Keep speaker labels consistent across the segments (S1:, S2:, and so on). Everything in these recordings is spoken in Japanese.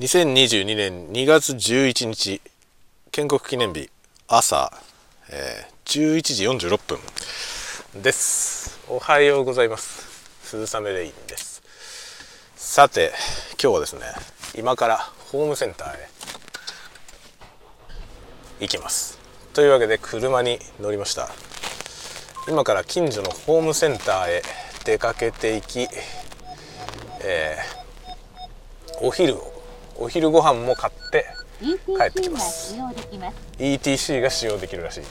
S1: 2022年2月11日建国記念日朝、えー、11時46分です。おはようございます。鈴雨レインです。さて今日はですね今からホームセンターへ行きます。というわけで車に乗りました。今から近所のホームセンターへ出かけていき、えー、お昼をお昼ご飯も買って帰ってきます。ETC が使用できるらしいね。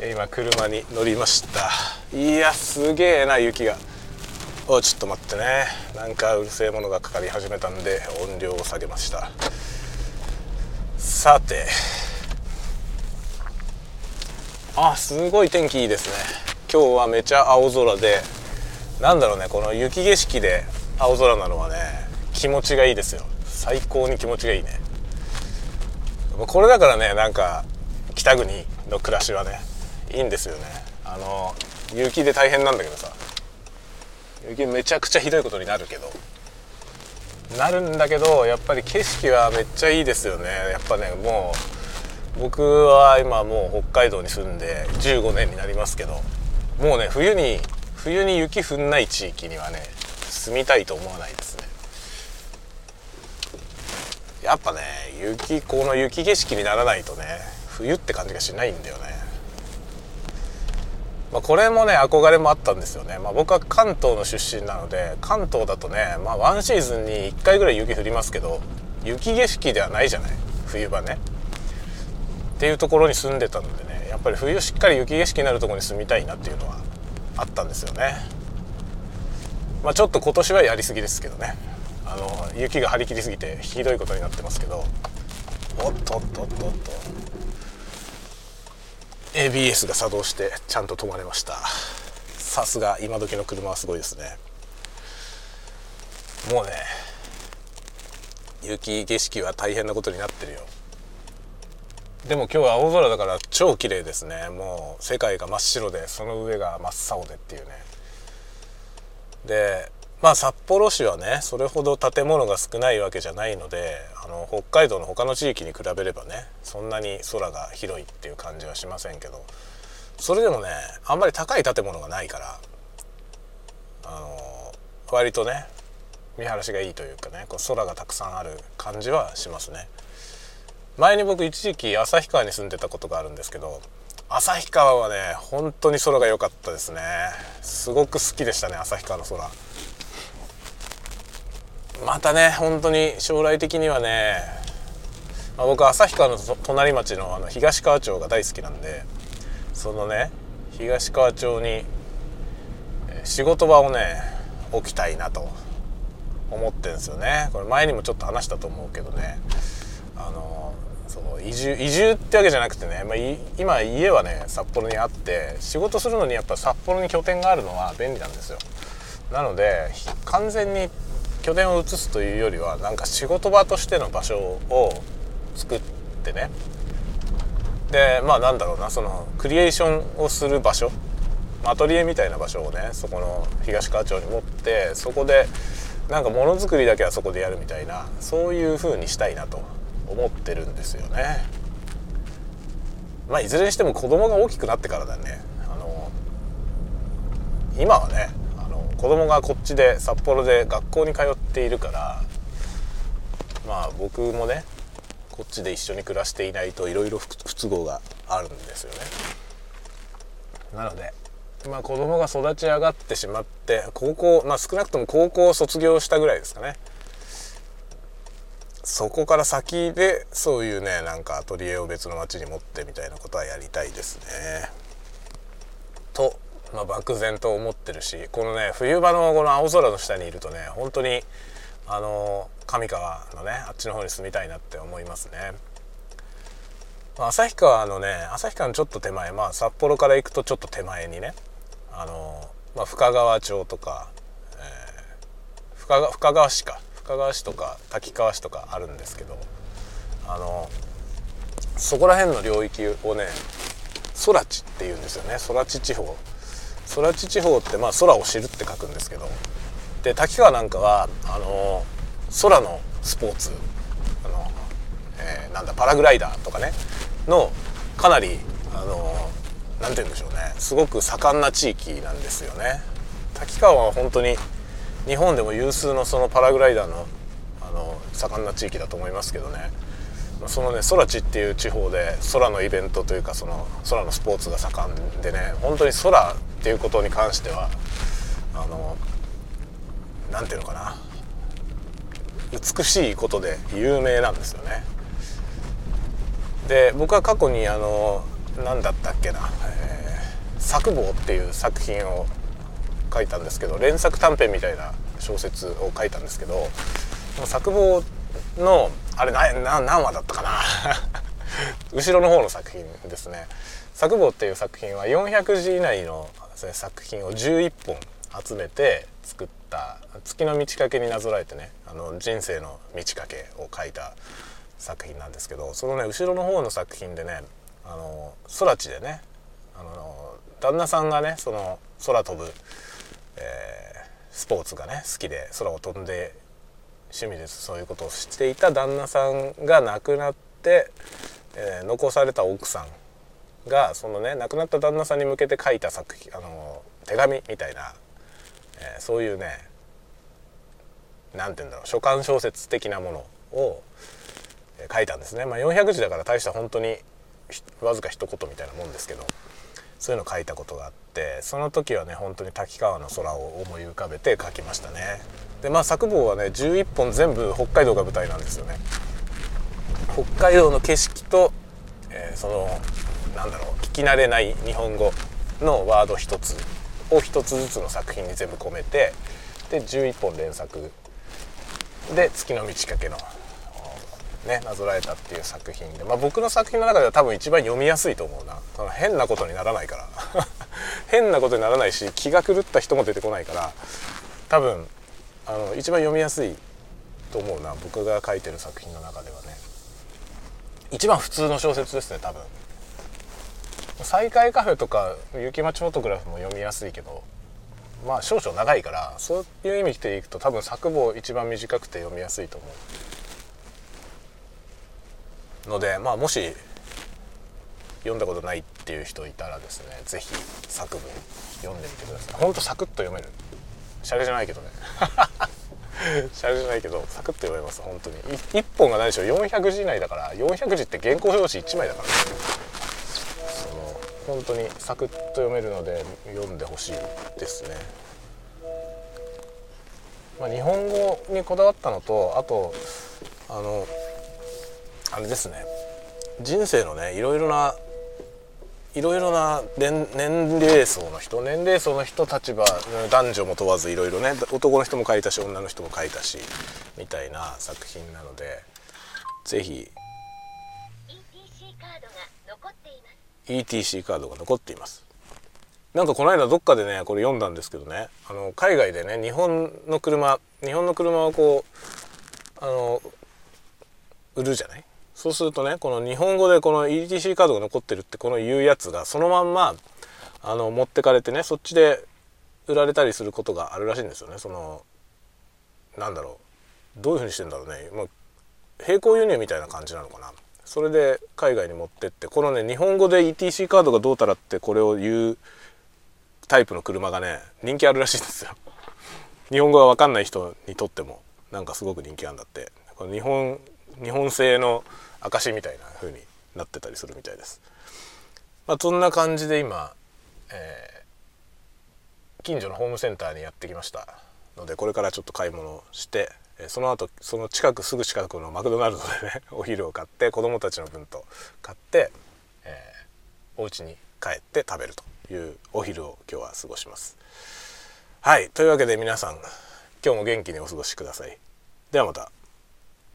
S1: 今車に乗りました。いやすげえな雪が。おちょっと待ってね。なんかうるせえものがかかり始めたんで音量を下げました。さて。あすごい天気いいですね。今日はめちゃ青空でなんだろうねこの雪景色で青空なのはね気持ちがいいですよ。最高に気持ちがいいね。これだからねなんか北国の暮らしはねいいんですよね。あの雪で大変なんだけどさ。雪めちゃくちゃひどいことになるけど。なるんだけどやっぱり景色はめっちゃいいですよね。やっぱねもう僕は今もう北海道に住んで15年になりますけど。もうね冬に冬に雪降んない地域にはね住みたいと思わないですね。やっぱね雪この雪景色にならないとね冬って感じがしないんだよね。まあ、これもね憧れもあったんですよね、まあ、僕は関東の出身なので関東だとね、まあ、ワンシーズンに1回ぐらい雪降りますけど雪景色ではないじゃない冬場ね。っていうところに住んでたのでねやっぱり冬しっかり雪景色になるところに住みたいなっていうのはあったんですよね。まあ、ちょっと今年はやりすぎですけどね。あの雪が張り切りすぎてひどいことになってますけど。おっとっとっとっと。ABS が作動してちゃんと止まれました。さすが今時の車はすごいですね。もうね雪景色は大変なことになってるよ。でも今日は青空だから超綺麗ですね。もう世界が真っ白でその上が真っ青でっていうね。でまあ札幌市はねそれほど建物が少ないわけじゃないのであの北海道の他の地域に比べればねそんなに空が広いっていう感じはしませんけどそれでもねあんまり高い建物がないからあの割とね見晴らしがいいというかねこう空がたくさんある感じはしますね。前に僕一時期旭川に住んでたことがあるんですけど旭川はね本当に空が良かったですね。すごく好きでしたね旭川の空。またね本当に将来的にはね、まあ、僕旭川の隣町のあの東川町が大好きなんでそのね東川町に仕事場をね置きたいなと思ってるんですよね。これ前にもちょっと話したと思うけどね。あのその移住移住ってわけじゃなくてね、まあ、今家はね札幌にあって仕事するのにやっぱ札幌に拠点があるのは便利なんですよ。なので完全に拠点を移すというよりはなんか仕事場としての場所を作ってね。でまあなんだろうなそのクリエーションをする場所。アトリエみたいな場所をねそこの東川町に持ってそこでなんかものづくりだけはそこでやるみたいなそういう風にしたいなと。思ってるんですよね。まあいずれにしても子供が大きくなってからだね。あの今はねあの子供がこっちで札幌で学校に通っているからまあ僕もねこっちで一緒に暮らしていないといろいろ不都合があるんですよね。なのでまあ子供が育ち上がってしまって高校まあ少なくとも高校を卒業したぐらいですかねそこから先でそういうねなんかアトリエを別の町に持ってみたいなことはやりたいですね。と、まあ、漠然と思ってるしこのね冬場のこの青空の下にいるとね本当にあの上川のねあっちの方に住みたいなって思いますね。旭川のね旭川のちょっと手前まあ札幌から行くとちょっと手前にねあの、まあ、深川町とか、えー、深川市か深川市とか滝川市とかあるんですけどあのそこら辺の領域をね空地っていうんですよね。空地地方。空地地方ってまあ空を知るって書くんですけどで滝川なんかはあの空のスポーツあの、えー、なんだパラグライダーとかねのかなりあのなんて言うんでしょうね。すごく盛んな地域なんですよね。滝川は本当に日本でも有数のそのパラグライダーのあの盛んな地域だと思いますけどね。そのね空地っていう地方で空のイベントというかその空のスポーツが盛んでね本当に空っていうことに関してはあのなんていうのかな。美しいことで有名なんですよね。で僕は過去にあの何だったっけな「、えー、坊」っていう作品を書いたんですけど連作短編みたいな小説を書いたんですけど作坊のあれな何話だったかな？後ろの方の作品ですね。作坊っていう作品は400字以内の作品を11本集めて作った「月の満ち欠け」になぞらえてねあの人生の満ち欠けを書いた作品なんですけどそのね後ろの方の作品でねあの空地でねあの旦那さんがねその空飛ぶ、えー、スポーツがね好きで空を飛んで趣味でそういうことをしていた旦那さんが亡くなって、えー、残された奥さんがそのね亡くなった旦那さんに向けて書いた作品あの手紙みたいな、えー、そういうね何て言うんだろう書簡小説的なものを書いたんですね。まあ、400字だから大した本当にわずか一言みたいなもんですけどそういうの書いたことがあってその時はね本当に滝川の空を思い浮かべて書きましたね。でまあ作坊はね11本全部北海道が舞台なんですよね。北海道の景色と、えー、そのなんだろう聞き慣れない日本語のワード一つを一つずつの作品に全部込めてで11本連作で「月の満ち欠け」のねなぞらえたっていう作品で、まあ、僕の作品の中では多分一番読みやすいと思うな。変なことにならないから。変なことにならないし気が狂った人も出てこないから。多分あの一番読みやすいと思うな僕が書いてる作品の中ではね。一番普通の小説ですね多分。再会カフェとか雪町フォトグラフも読みやすいけどまあ少々長いからそういう意味でいくと多分作文一番短くて読みやすいと思う。のでまあもし読んだことないっていう人いたらですね是非作文読んでみてください。ほんとサクッと読める。シャレじゃないけどね。シャレじゃないけどサクッと読めます本当に。1本が何でしょう？400字以内だから400字って原稿用紙1枚だからね。その本当にサクッと読めるので読んでほしいですね。まあ、日本語にこだわったのとあとあのあれですね人生のねいろいろないろいろな年齢層の人年齢層の人たちは男女も問わずいろいろね男の人も書いたし女の人も書いたしみたいな作品なので是非 ETC カードが残っています。ETC カードが残っています。なんかこの間どっかでねこれ読んだんですけどねあの海外でね日本の車日本の車をこうあの売るじゃない？そうするとねこの日本語でこの ETC カードが残ってるってこの言うやつがそのまんまあの持ってかれてねそっちで売られたりすることがあるらしいんですよね。そのなんだろう。どういうふうにしてんだろうね、まあ、並行輸入みたいな感じなのかな。それで海外に持ってってこのね日本語で ETC カードがどうたらってこれを言うタイプの車がね人気あるらしいんですよ。日本語が分かんない人にとってもなんかすごく人気あるんだって。この日本日本製の証みたいな風になってたりするみたいです。まあ、そんな感じで今、えー、近所のホームセンターにやってきましたのでこれからちょっと買い物してその後その近くすぐ近くのマクドナルドでね お昼を買って子供たちの分と買って、えー、お家に帰って食べるというお昼を今日は過ごします。はいというわけで皆さん今日も元気にお過ごしください。ではまた。